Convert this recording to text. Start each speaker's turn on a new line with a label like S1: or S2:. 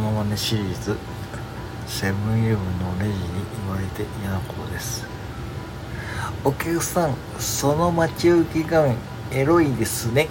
S1: モノマネシリーズセブンイレブンのレジに言われて嫌なことです。お客さんその待ち受け画面エロいですね。